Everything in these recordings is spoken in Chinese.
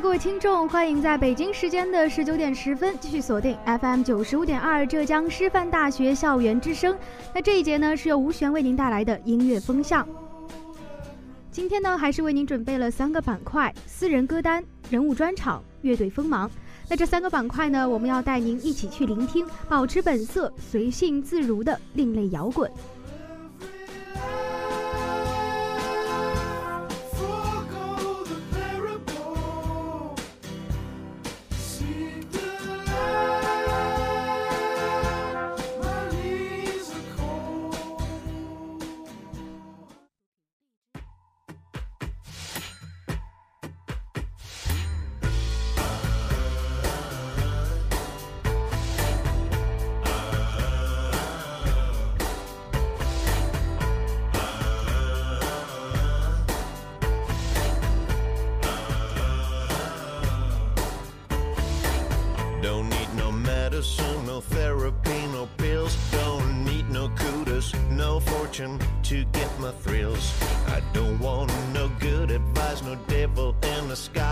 各位听众，欢迎在北京时间的十九点十分继续锁定 FM 九十五点二浙江师范大学校园之声。那这一节呢是由吴璇为您带来的音乐风向。今天呢还是为您准备了三个板块：私人歌单、人物专场、乐队锋芒。那这三个板块呢，我们要带您一起去聆听，保持本色、随性自如的另类摇滚。My thrills. I don't want no good advice, no devil in the skies.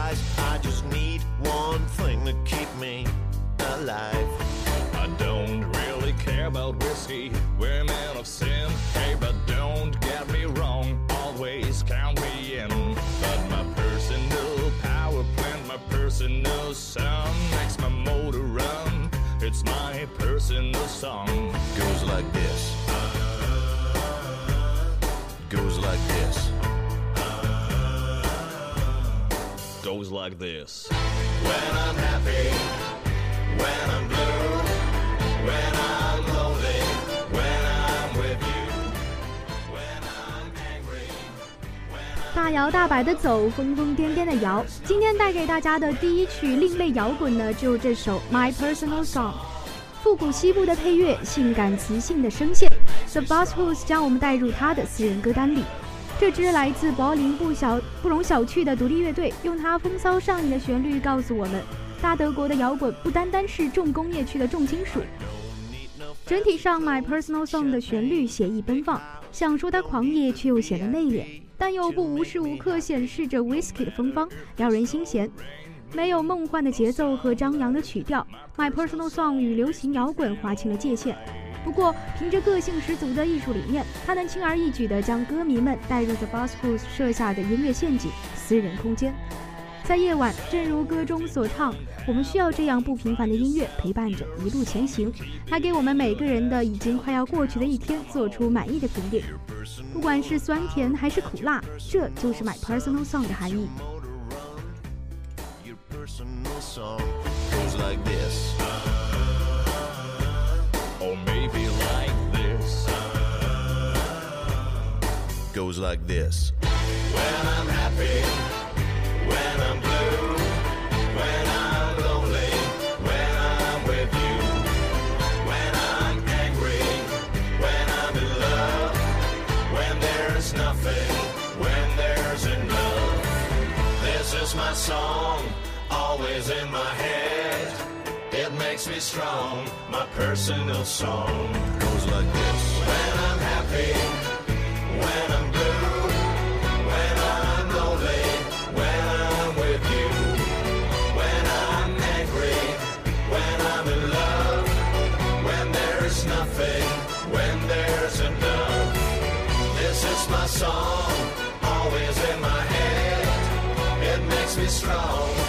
大摇大摆的走，疯疯癫癫的摇。今天带给大家的第一曲另类摇滚呢，就这首《My Personal Song》。复古西部的配乐，性感磁性的声线，The Boss Hoos 将我们带入他的私人歌单里。这支来自柏林不小不容小觑的独立乐队，用它风骚上瘾的旋律告诉我们：大德国的摇滚不单单是重工业区的重金属。整体上，《My Personal Song》的旋律写意奔放，想说它狂野却又显得内敛，但又不无时无刻显示着 Whisky 的芬芳，撩人心弦。没有梦幻的节奏和张扬的曲调，《My Personal Song》与流行摇滚划清了界限。不过，凭着个性十足的艺术理念，他能轻而易举地将歌迷们带入 The Boss Hoos 设下的音乐陷阱——私人空间。在夜晚，正如歌中所唱，我们需要这样不平凡的音乐陪伴着一路前行，来给我们每个人的已经快要过去的一天做出满意的评定。不管是酸甜还是苦辣，这就是 My Personal Song 的含义。Goes like this. When I'm happy, song always in my head. It makes me strong. My personal song goes like this. When I'm happy, when I'm blue, when I'm lonely, when I'm with you, when I'm angry, when I'm in love, when there's nothing, when there's enough. This is my song, snow.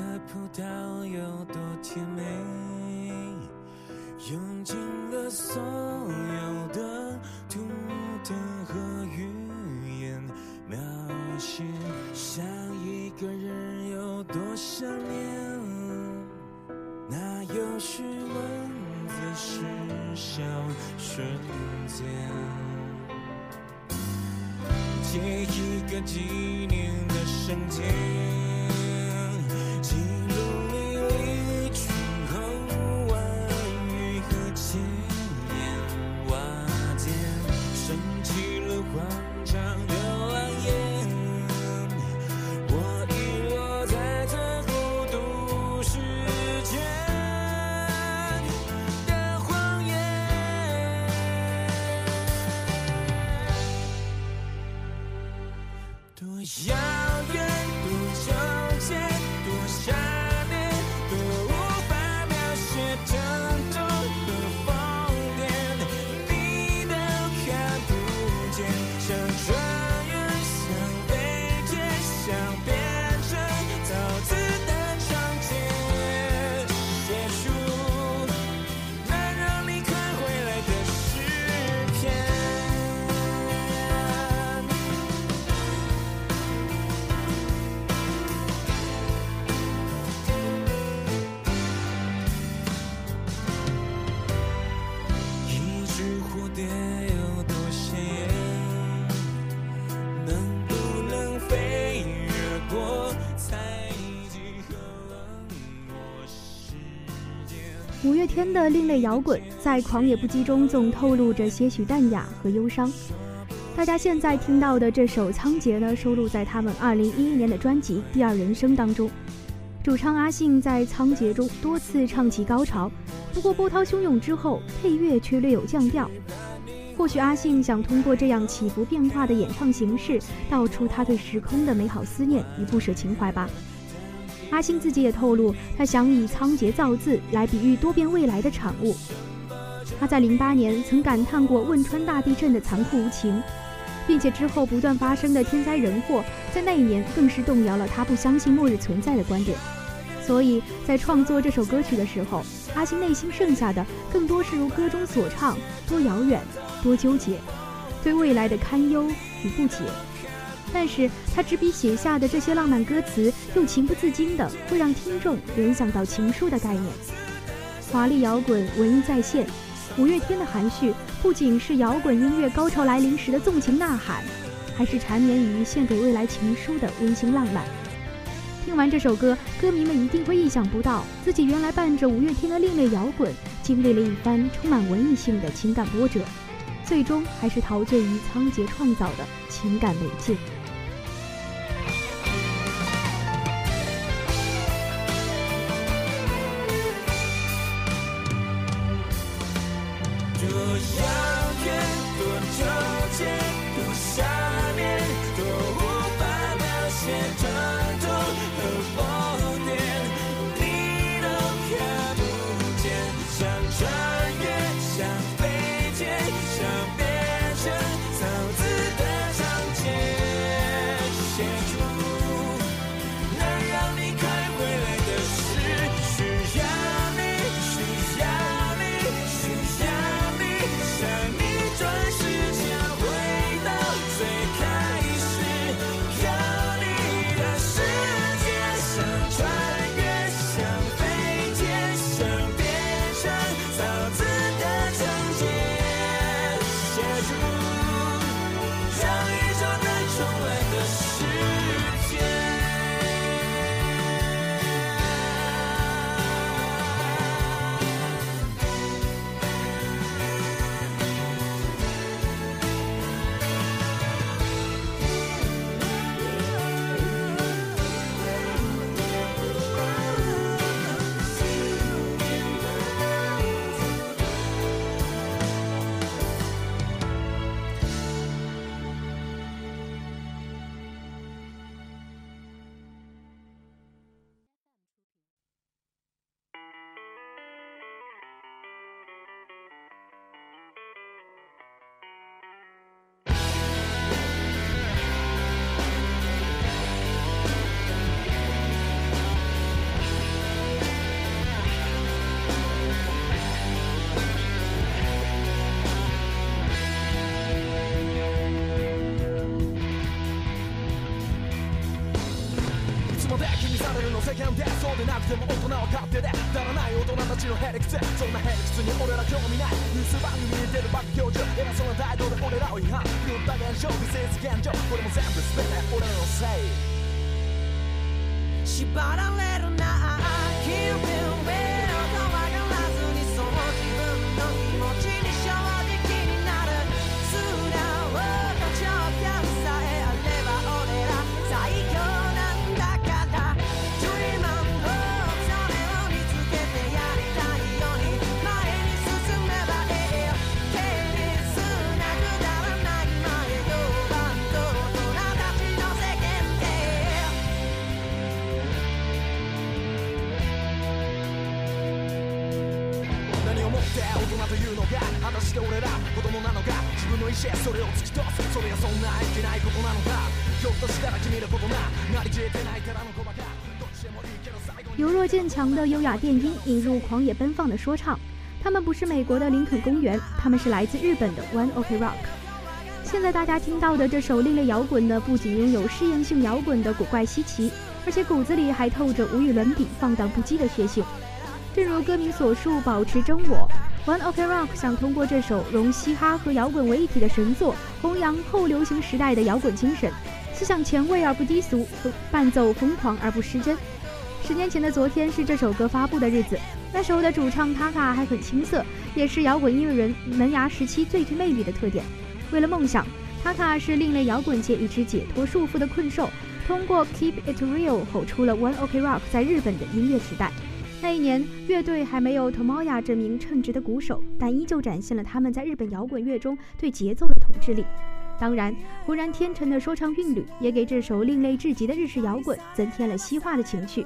颗葡萄有多甜美，用尽了所有的图腾和语言描写，想一个人有多想念，哪有虚文小瞬间，借一个纪念的瞬间，天的另类摇滚，在狂野不羁中总透露着些许淡雅和忧伤。大家现在听到的这首《仓颉》呢，收录在他们2011年的专辑《第二人生》当中。主唱阿信在《仓颉》中多次唱起高潮，不过波涛汹涌之后，配乐却略有降调。或许阿信想通过这样起伏变化的演唱形式，道出他对时空的美好思念与不舍情怀吧。阿信自己也透露，他想以仓颉造字来比喻多变未来的产物。他在零八年曾感叹过汶川大地震的残酷无情，并且之后不断发生的天灾人祸，在那一年更是动摇了他不相信末日存在的观点。所以在创作这首歌曲的时候，阿信内心剩下的更多是如歌中所唱，多遥远，多纠结，对未来的堪忧与不解。但是他执笔写下的这些浪漫歌词，又情不自禁的会让听众联想到情书的概念。华丽摇滚，文艺再现。五月天的含蓄，不仅是摇滚音乐高潮来临时的纵情呐喊，还是缠绵于献给未来情书的温馨浪漫。听完这首歌，歌迷们一定会意想不到，自己原来伴着五月天的另类摇滚，经历了一番充满文艺性的情感波折，最终还是陶醉于仓颉创造的情感媒介。强的优雅电音引入狂野奔放的说唱。他们不是美国的林肯公园，他们是来自日本的 One Ok Rock。现在大家听到的这首另类摇滚呢，不仅拥有试验性摇滚的古怪稀奇，而且骨子里还透着无与伦比、放荡不羁的血性。正如歌名所述，保持真我。One Ok Rock 想通过这首融嘻哈和摇滚为一体的神作，弘扬后流行时代的摇滚精神，思想前卫而不低俗，伴奏疯狂而不失真。十年前的昨天是这首歌发布的日子，那时候的主唱 Taka 还很青涩，也是摇滚音乐人萌芽时期最具魅力的特点。为了梦想，Taka 是另类摇滚界一只解脱束缚的困兽，通过 Keep It Real 吼出了 One Ok Rock 在日本的音乐时代。那一年，乐队还没有 Tomoya 这名称职的鼓手，但依旧展现了他们在日本摇滚乐中对节奏的统治力。当然，浑然天成的说唱韵律也给这首另类至极的日式摇滚增添了西化的情绪。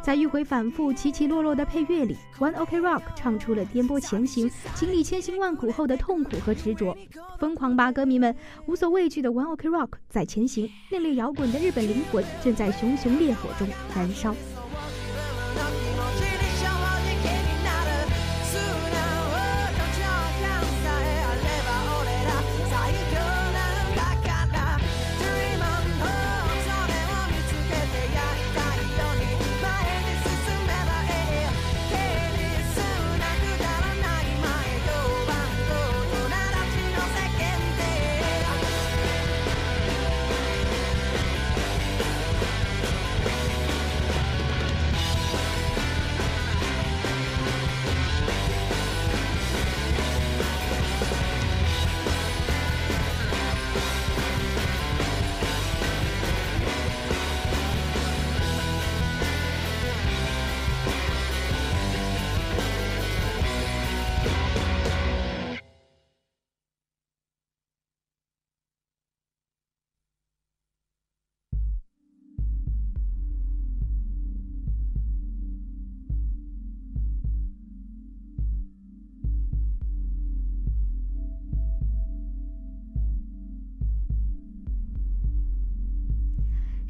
在迂回反复、起起落落的配乐里，One Ok Rock 唱出了颠簸前行、经历千辛万苦后的痛苦和执着。疯狂吧，歌迷们！无所畏惧的 One Ok Rock 在前行，另类摇滚的日本灵魂正在熊熊烈火中燃烧。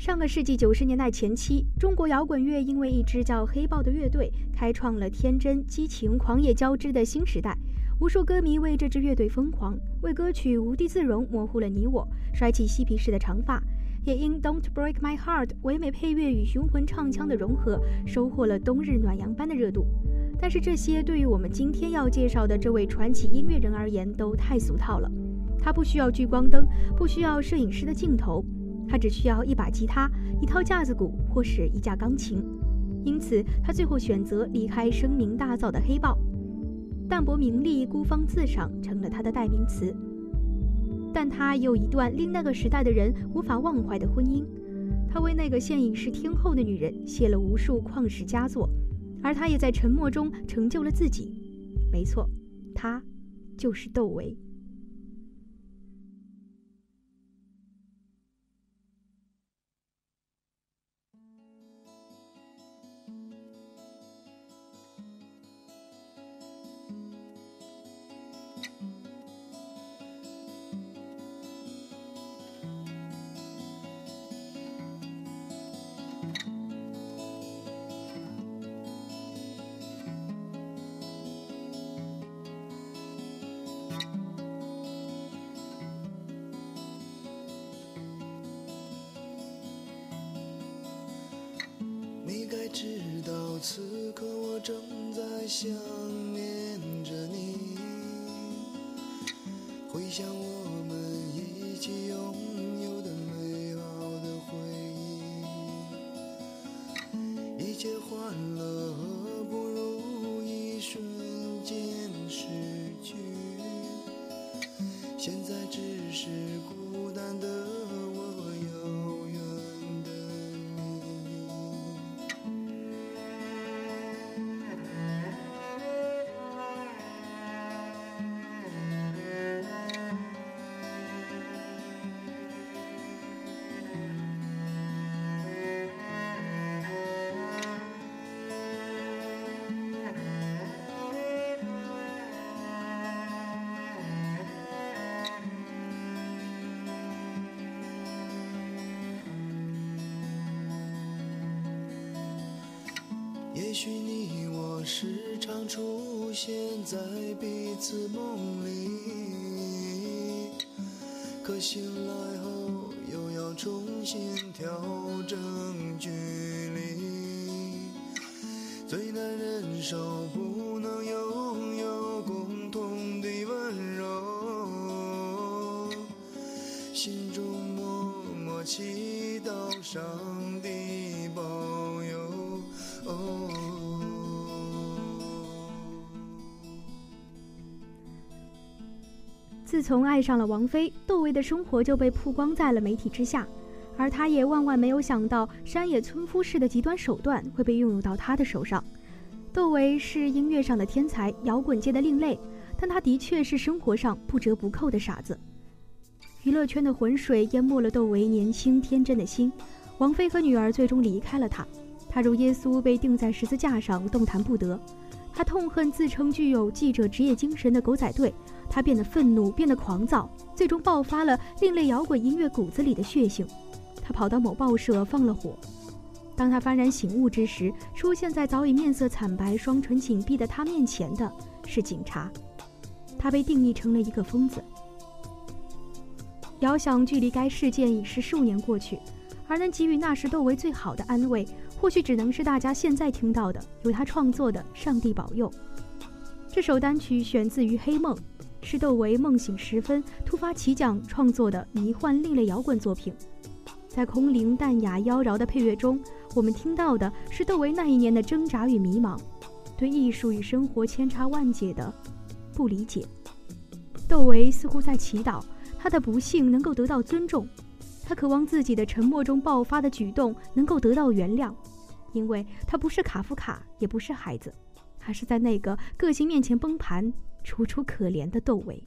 上个世纪九十年代前期，中国摇滚乐因为一支叫黑豹的乐队，开创了天真、激情、狂野交织的新时代。无数歌迷为这支乐队疯狂，为歌曲《无地自容》模糊了你我，甩起嬉皮士的长发，也因《Don't Break My Heart》唯美配乐与雄浑唱腔的融合，收获了冬日暖阳般的热度。但是这些对于我们今天要介绍的这位传奇音乐人而言，都太俗套了。他不需要聚光灯，不需要摄影师的镜头。他只需要一把吉他、一套架子鼓或是一架钢琴，因此他最后选择离开声名大噪的黑豹。淡泊名利、孤芳自赏成了他的代名词。但他有一段令那个时代的人无法忘怀的婚姻。他为那个现已是天后的女人写了无数旷世佳作，而他也在沉默中成就了自己。没错，他就是窦唯。欢乐不如一瞬间失去，现在只是在彼此梦里，可醒来后又要重新调整距离，最难忍受不能拥有共同的温柔，心中默默祈祷上。自从爱上了王菲，窦唯的生活就被曝光在了媒体之下，而他也万万没有想到山野村夫式的极端手段会被运用到他的手上。窦唯是音乐上的天才，摇滚界的另类，但他的确是生活上不折不扣的傻子。娱乐圈的浑水淹没了窦唯年轻天真的心，王菲和女儿最终离开了他，他如耶稣被钉在十字架上，动弹不得。他痛恨自称具有记者职业精神的狗仔队，他变得愤怒，变得狂躁，最终爆发了另类摇滚音乐骨子里的血性。他跑到某报社放了火。当他幡然醒悟之时，出现在早已面色惨白、双唇紧闭的他面前的是警察。他被定义成了一个疯子。遥想距离该事件已是数年过去，而能给予那时窦唯最好的安慰，或许只能是大家现在听到的由他创作的《上帝保佑》。这首单曲选自于《黑梦》，是窦唯梦醒时分突发奇想创作的迷幻另类摇滚作品。在空灵淡雅妖娆的配乐中，我们听到的是窦唯那一年的挣扎与迷茫，对艺术与生活千差万解的不理解。窦唯似乎在祈祷他的不幸能够得到尊重，他渴望自己的沉默中爆发的举动能够得到原谅，因为他不是卡夫卡，也不是孩子，他是在那个个性面前崩盘、楚楚可怜的窦唯。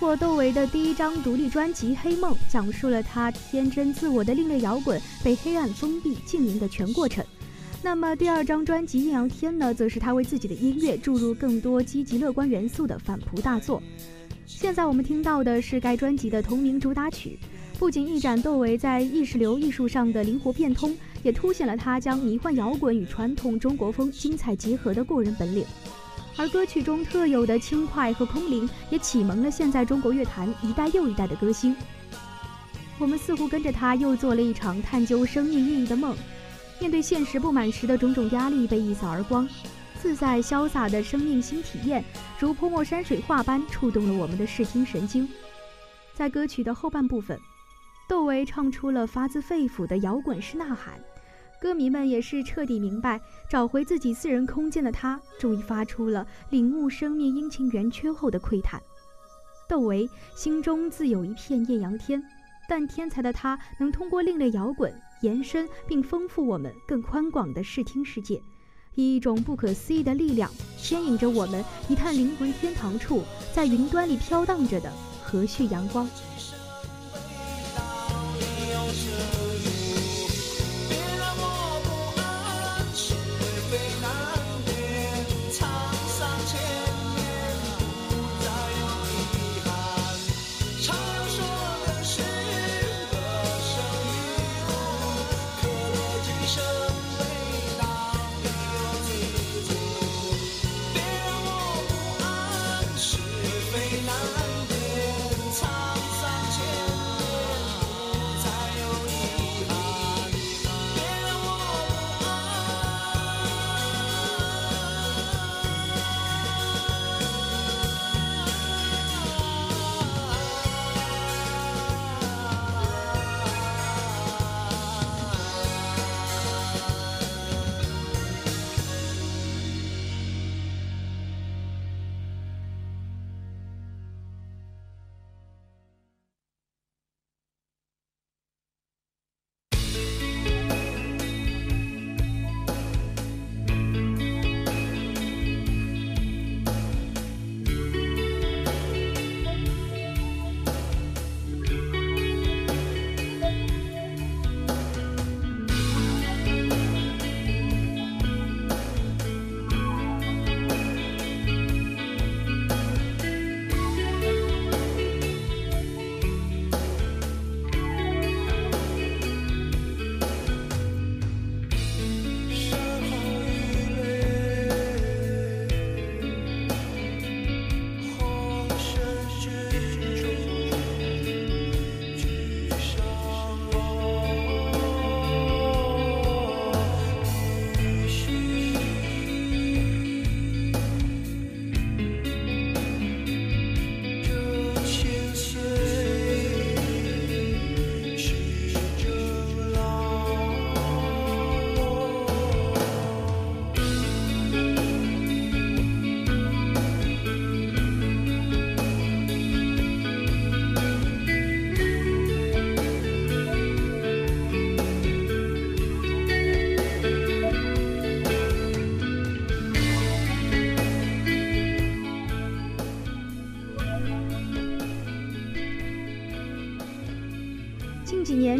如果窦唯的第一张独立专辑《黑梦》讲述了他天真自我的另类摇滚被黑暗封闭禁淫的全过程，那么第二张专辑《艳阳天》呢，则是他为自己的音乐注入更多积极乐观元素的反扑大作。现在我们听到的是该专辑的同名主打曲，不仅一展窦唯在意识流艺术上的灵活变通，也凸显了他将迷幻摇滚与传统中国风精彩结合的过人本领。而歌曲中特有的轻快和空灵，也启蒙了现在中国乐坛一代又一代的歌星。我们似乎跟着他又做了一场探究生命意义的梦，面对现实不满时的种种压力被一扫而光，自在潇洒的生命新体验，如泼墨山水画般触动了我们的视听神经。在歌曲的后半部分，窦唯唱出了发自肺腑的摇滚式呐喊，歌迷们也是彻底明白，找回自己私人空间的他，终于发出了领悟生命阴晴圆缺后的喟叹。窦唯心中自有一片艳阳天。但天才的他能通过另类摇滚延伸并丰富我们更宽广的视听世界，以一种不可思议的力量牵引着我们一探灵魂天堂处，在云端里飘荡着的和煦阳光。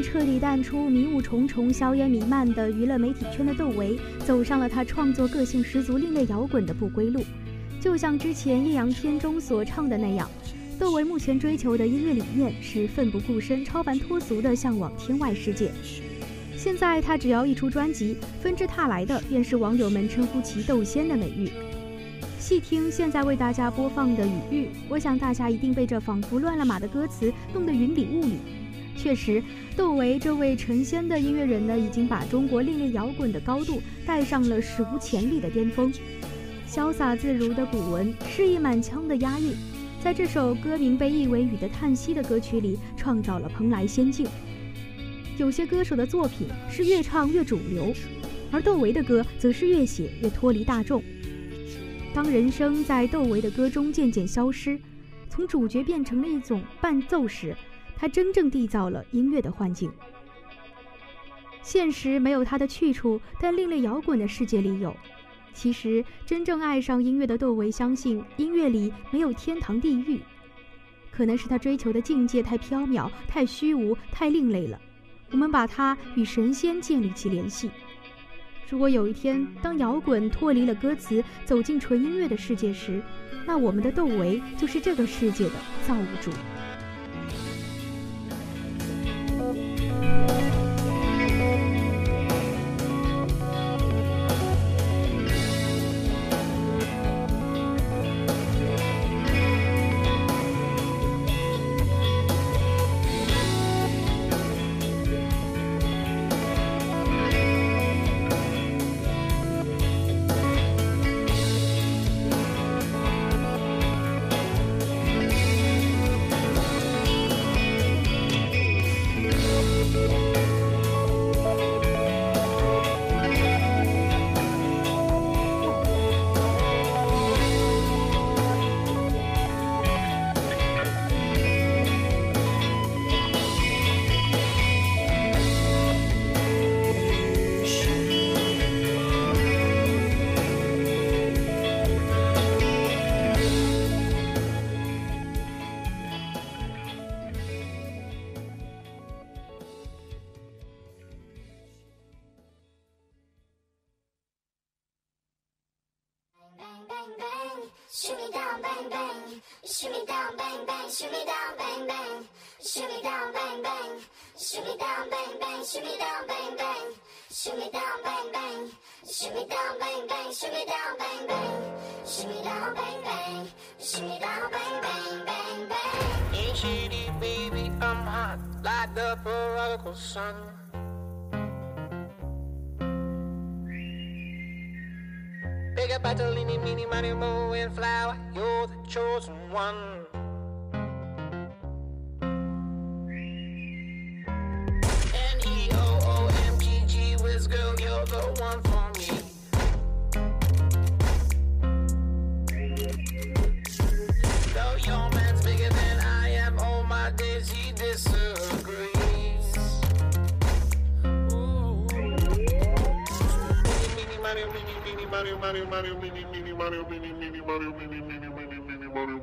彻底淡出迷雾重重、硝烟弥漫的娱乐媒体圈的窦唯，走上了他创作个性十足、另类摇滚的不归路。就像之前《艳阳天》中所唱的那样，窦唯目前追求的音乐理念是奋不顾身、超凡脱俗的向往天外世界。现在他只要一出专辑，纷至沓来的便是网友们称呼其“窦仙”的美誉。细听现在为大家播放的《雨域》，我想大家一定被这仿佛乱了码的歌词弄得云里雾里。确实，窦唯这位成仙的音乐人呢，已经把中国另类摇滚的高度带上了史无前例的巅峰。潇洒自如的古文，诗意满腔的押韵，在这首歌名被译为“雨的叹息”的歌曲里，创造了蓬莱仙境。有些歌手的作品是越唱越主流，而窦唯的歌则是越写越脱离大众。当人声在窦唯的歌中渐渐消失，从主角变成了一种伴奏时，他真正缔造了音乐的幻境。现实没有他的去处，但另类摇滚的世界里有。其实，真正爱上音乐的窦唯相信，音乐里没有天堂地狱，可能是他追求的境界太缥缈、太虚无、太另类了。我们把它与神仙建立起联系。如果有一天，当摇滚脱离了歌词，走进纯音乐的世界时，那我们的窦唯就是这个世界的造物主。Shoot me down bang bang, shoot me down bang bang, shoot me down bang bang, shoot me down bang bang, shoot down bang bang bang bang. Ain't shitty, baby, I'm hot like the prodigal son. Big up Bartolini, meeny, money, mo, and flower, you're the chosen one. You're the one for me. Though your man's bigger than I am, all my days he disagrees. Ooh. Meeny, Mario, meeny, meeny, Mario, Mario, Mario, meeny, meeny, Mario, meeny, meeny, Mario, meeny, meeny, Mario,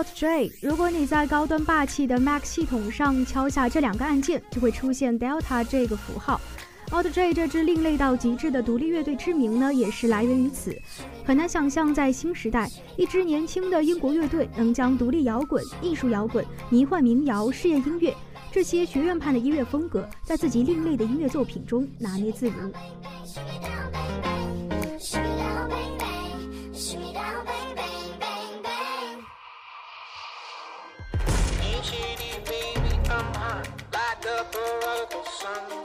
Alt J，如果你在高端霸气的 Mac 系统上敲下这两个按键，就会出现 Delta 这个符号。Alt J 这支另类到极致的独立乐队之名呢，也是来源于此。很难想象，在新时代，一支年轻的英国乐队能将独立摇滚、艺术摇滚、迷幻民谣、实验音乐这些学院派的音乐风格，在自己另类的音乐作品中拿捏自如。sun.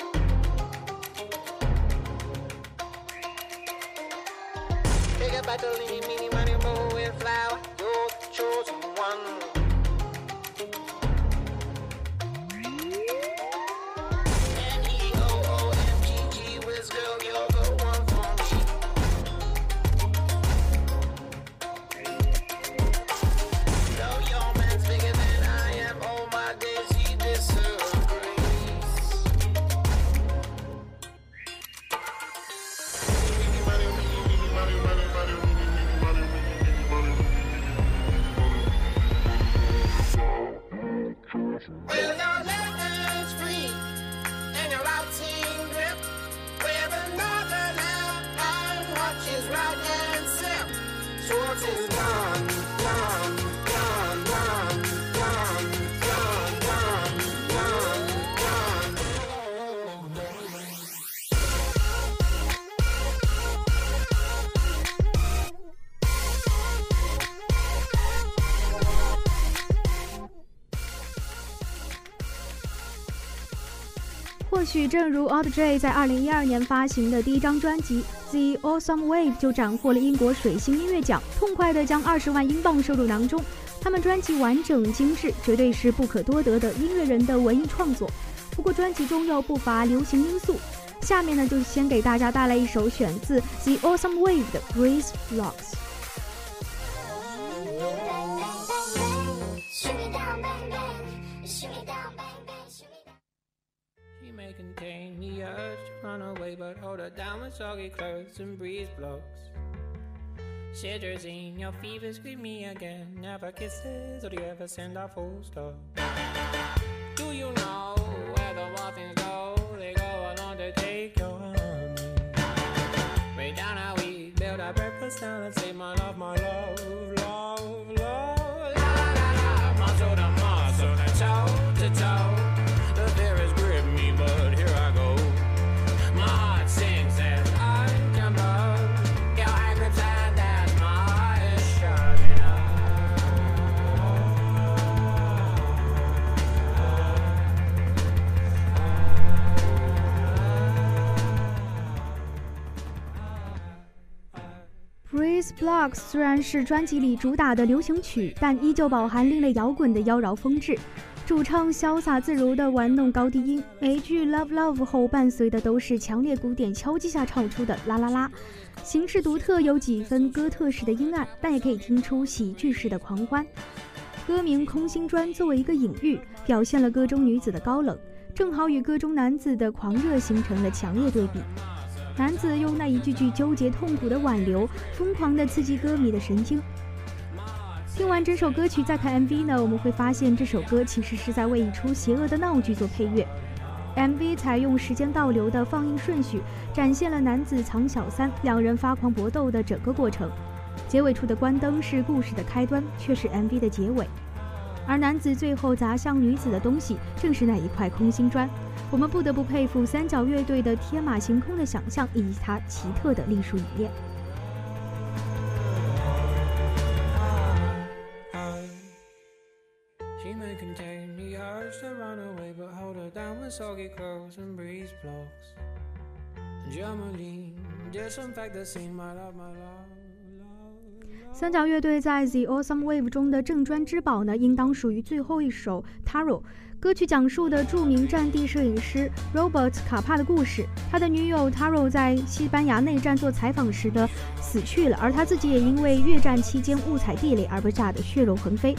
许正如 Alt J 在2012年发行的第一张专辑《The Awesome Wave》就斩获了英国水星音乐奖，痛快地将二十万英镑收入囊中。他们专辑完整精致，绝对是不可多得的音乐人的文艺创作。不过专辑中又不乏流行因素，下面呢，就先给大家带来一首选自 The Awesome Wave 的 Breeze Blocks。Contain the urge to run away, but hold her down with soggy clothes and breeze blocks. Citrazine, your fevers greet me again. Never kisses, or do you ever send a full stop? Do you know where the muffins go? They go along to take your honey. Way down how we build our breakfast down and say, My Blacks 虽然是专辑里主打的流行曲，但依旧饱含另类摇滚的妖娆风致。主唱潇洒自如地玩弄高低音，每句 Love Love 后伴随的都是强烈鼓点敲击下唱出的啦啦啦，形式独特，有几分哥特式的阴暗，但也可以听出喜剧式的狂欢。歌名《空心砖》作为一个隐喻，表现了歌中女子的高冷，正好与歌中男子的狂热形成了强烈对比。男子用那一句句纠结痛苦的挽留，疯狂地刺激歌迷的神经。听完整首歌曲再看 MV 呢，我们会发现这首歌其实是在为一出邪恶的闹剧做配乐。MV 采用时间倒流的放映顺序，展现了男子藏小三两人发狂搏斗的整个过程。结尾处的关灯是故事的开端，却是 MV 的结尾。而男子最后砸向女子的东西，正是那一块空心砖。我们不得不佩服三角乐队的天马行空的想象，以及他奇特的艺术理念。germany disinfect the scene, my love, my love. 三角乐队在《The Awesome Wave》中的正专之宝呢，应当属于最后一首《Taro》。歌曲讲述的著名战地摄影师 Robert 卡帕的故事。他的女友 Taro 在西班牙内战做采访时的死去了，而他自己也因为越战期间误踩地雷而被炸得血肉横飞。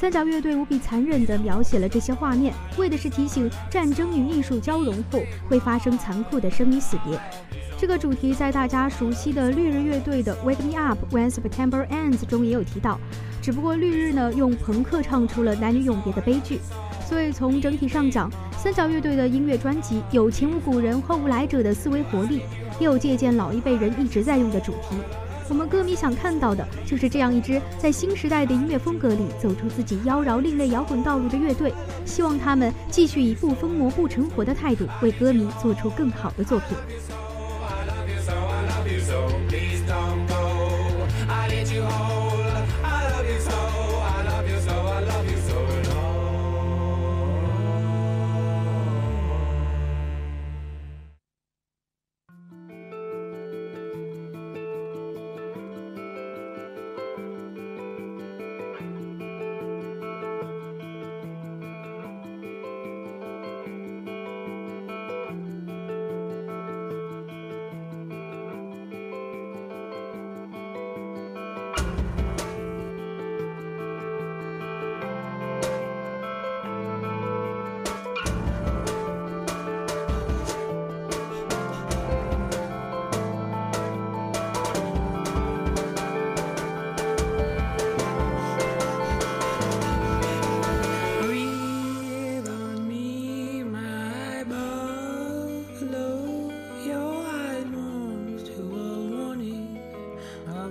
三角乐队无比残忍地描写了这些画面，为的是提醒战争与艺术交融后会发生残酷的生离死别。这个主题在大家熟悉的绿日乐队的《Wake Me Up When September Ends》中也有提到，只不过绿日呢用朋克唱出了男女永别的悲剧。所以从整体上讲，三角乐队的音乐专辑有前无古人后无来者的思维活力，也有借鉴老一辈人一直在用的主题。我们歌迷想看到的就是这样一支在新时代的音乐风格里走出自己妖娆另类摇滚道路的乐队。希望他们继续以不疯魔不成活的态度，为歌迷做出更好的作品。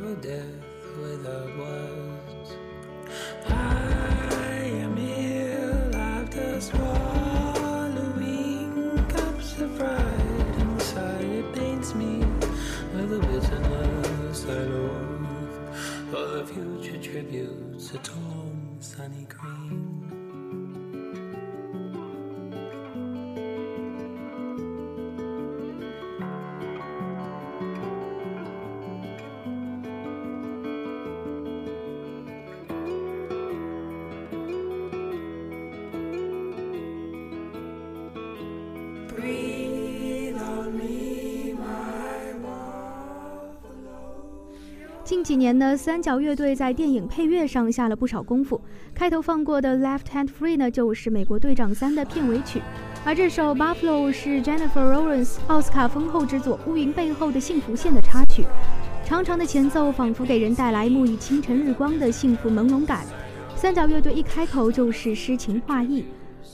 A death without words. I am ill after swallowing cups of pride inside. It paints me with the bitterness I loathe for the future tributes a torn sunny green. 几年呢，三角乐队在电影配乐上下了不少功夫。开头放过的《Left Hand Free》呢，就是《美国队长三》的片尾曲，而这首《Buffalo》是 Jennifer Lawrence 奥斯卡丰后之作《乌云背后的幸福线》的插曲。长长的前奏仿佛给人带来沐浴清晨日光的幸福朦胧感。三角乐队一开口就是诗情画意，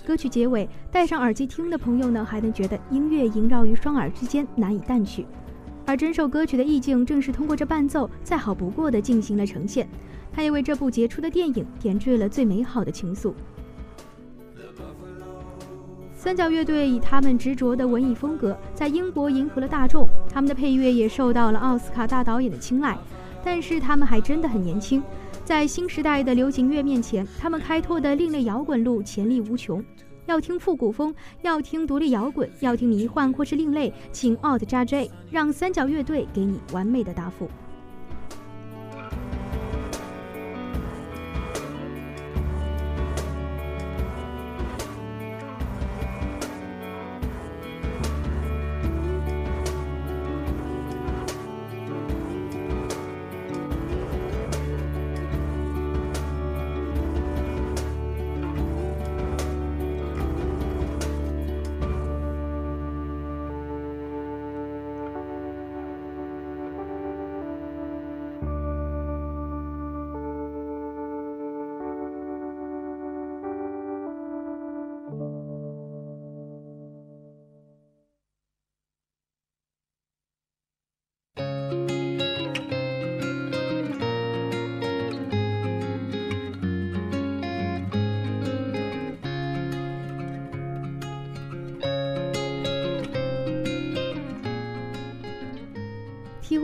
歌曲结尾戴上耳机听的朋友呢，还能觉得音乐萦绕于双耳之间，难以淡去。而整首歌曲的意境正是通过这伴奏再好不过的进行了呈现，他也为这部杰出的电影点缀了最美好的情愫。三角乐队以他们执着的文艺风格，在英国迎合了大众，他们的配乐也受到了奥斯卡大导演的青睐。但是他们还真的很年轻，在新时代的流行乐面前，他们开拓的另类摇滚路潜力无穷。要听复古风，要听独立摇滚，要听迷幻或是另类，请 Alt 加 J，让三角乐队给你完美的答复。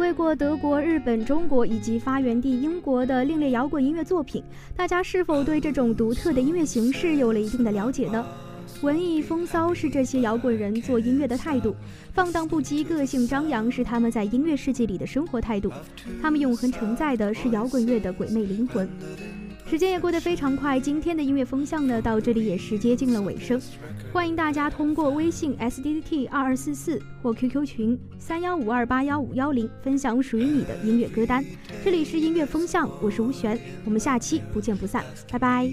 为过德国、日本、中国以及发源地英国的另类摇滚音乐作品，大家是否对这种独特的音乐形式有了一定的了解呢？文艺风骚是这些摇滚人做音乐的态度，放荡不羁、个性张扬是他们在音乐世界里的生活态度，他们永恒承载的是摇滚乐的鬼魅灵魂。时间也过得非常快，今天的音乐风向呢，到这里也是接近了尾声。欢迎大家通过微信 s d t 二二四四或 QQ 群三幺五二八幺五幺零分享属于你的音乐歌单。这里是音乐风向，我是吴璇，我们下期不见不散，拜拜。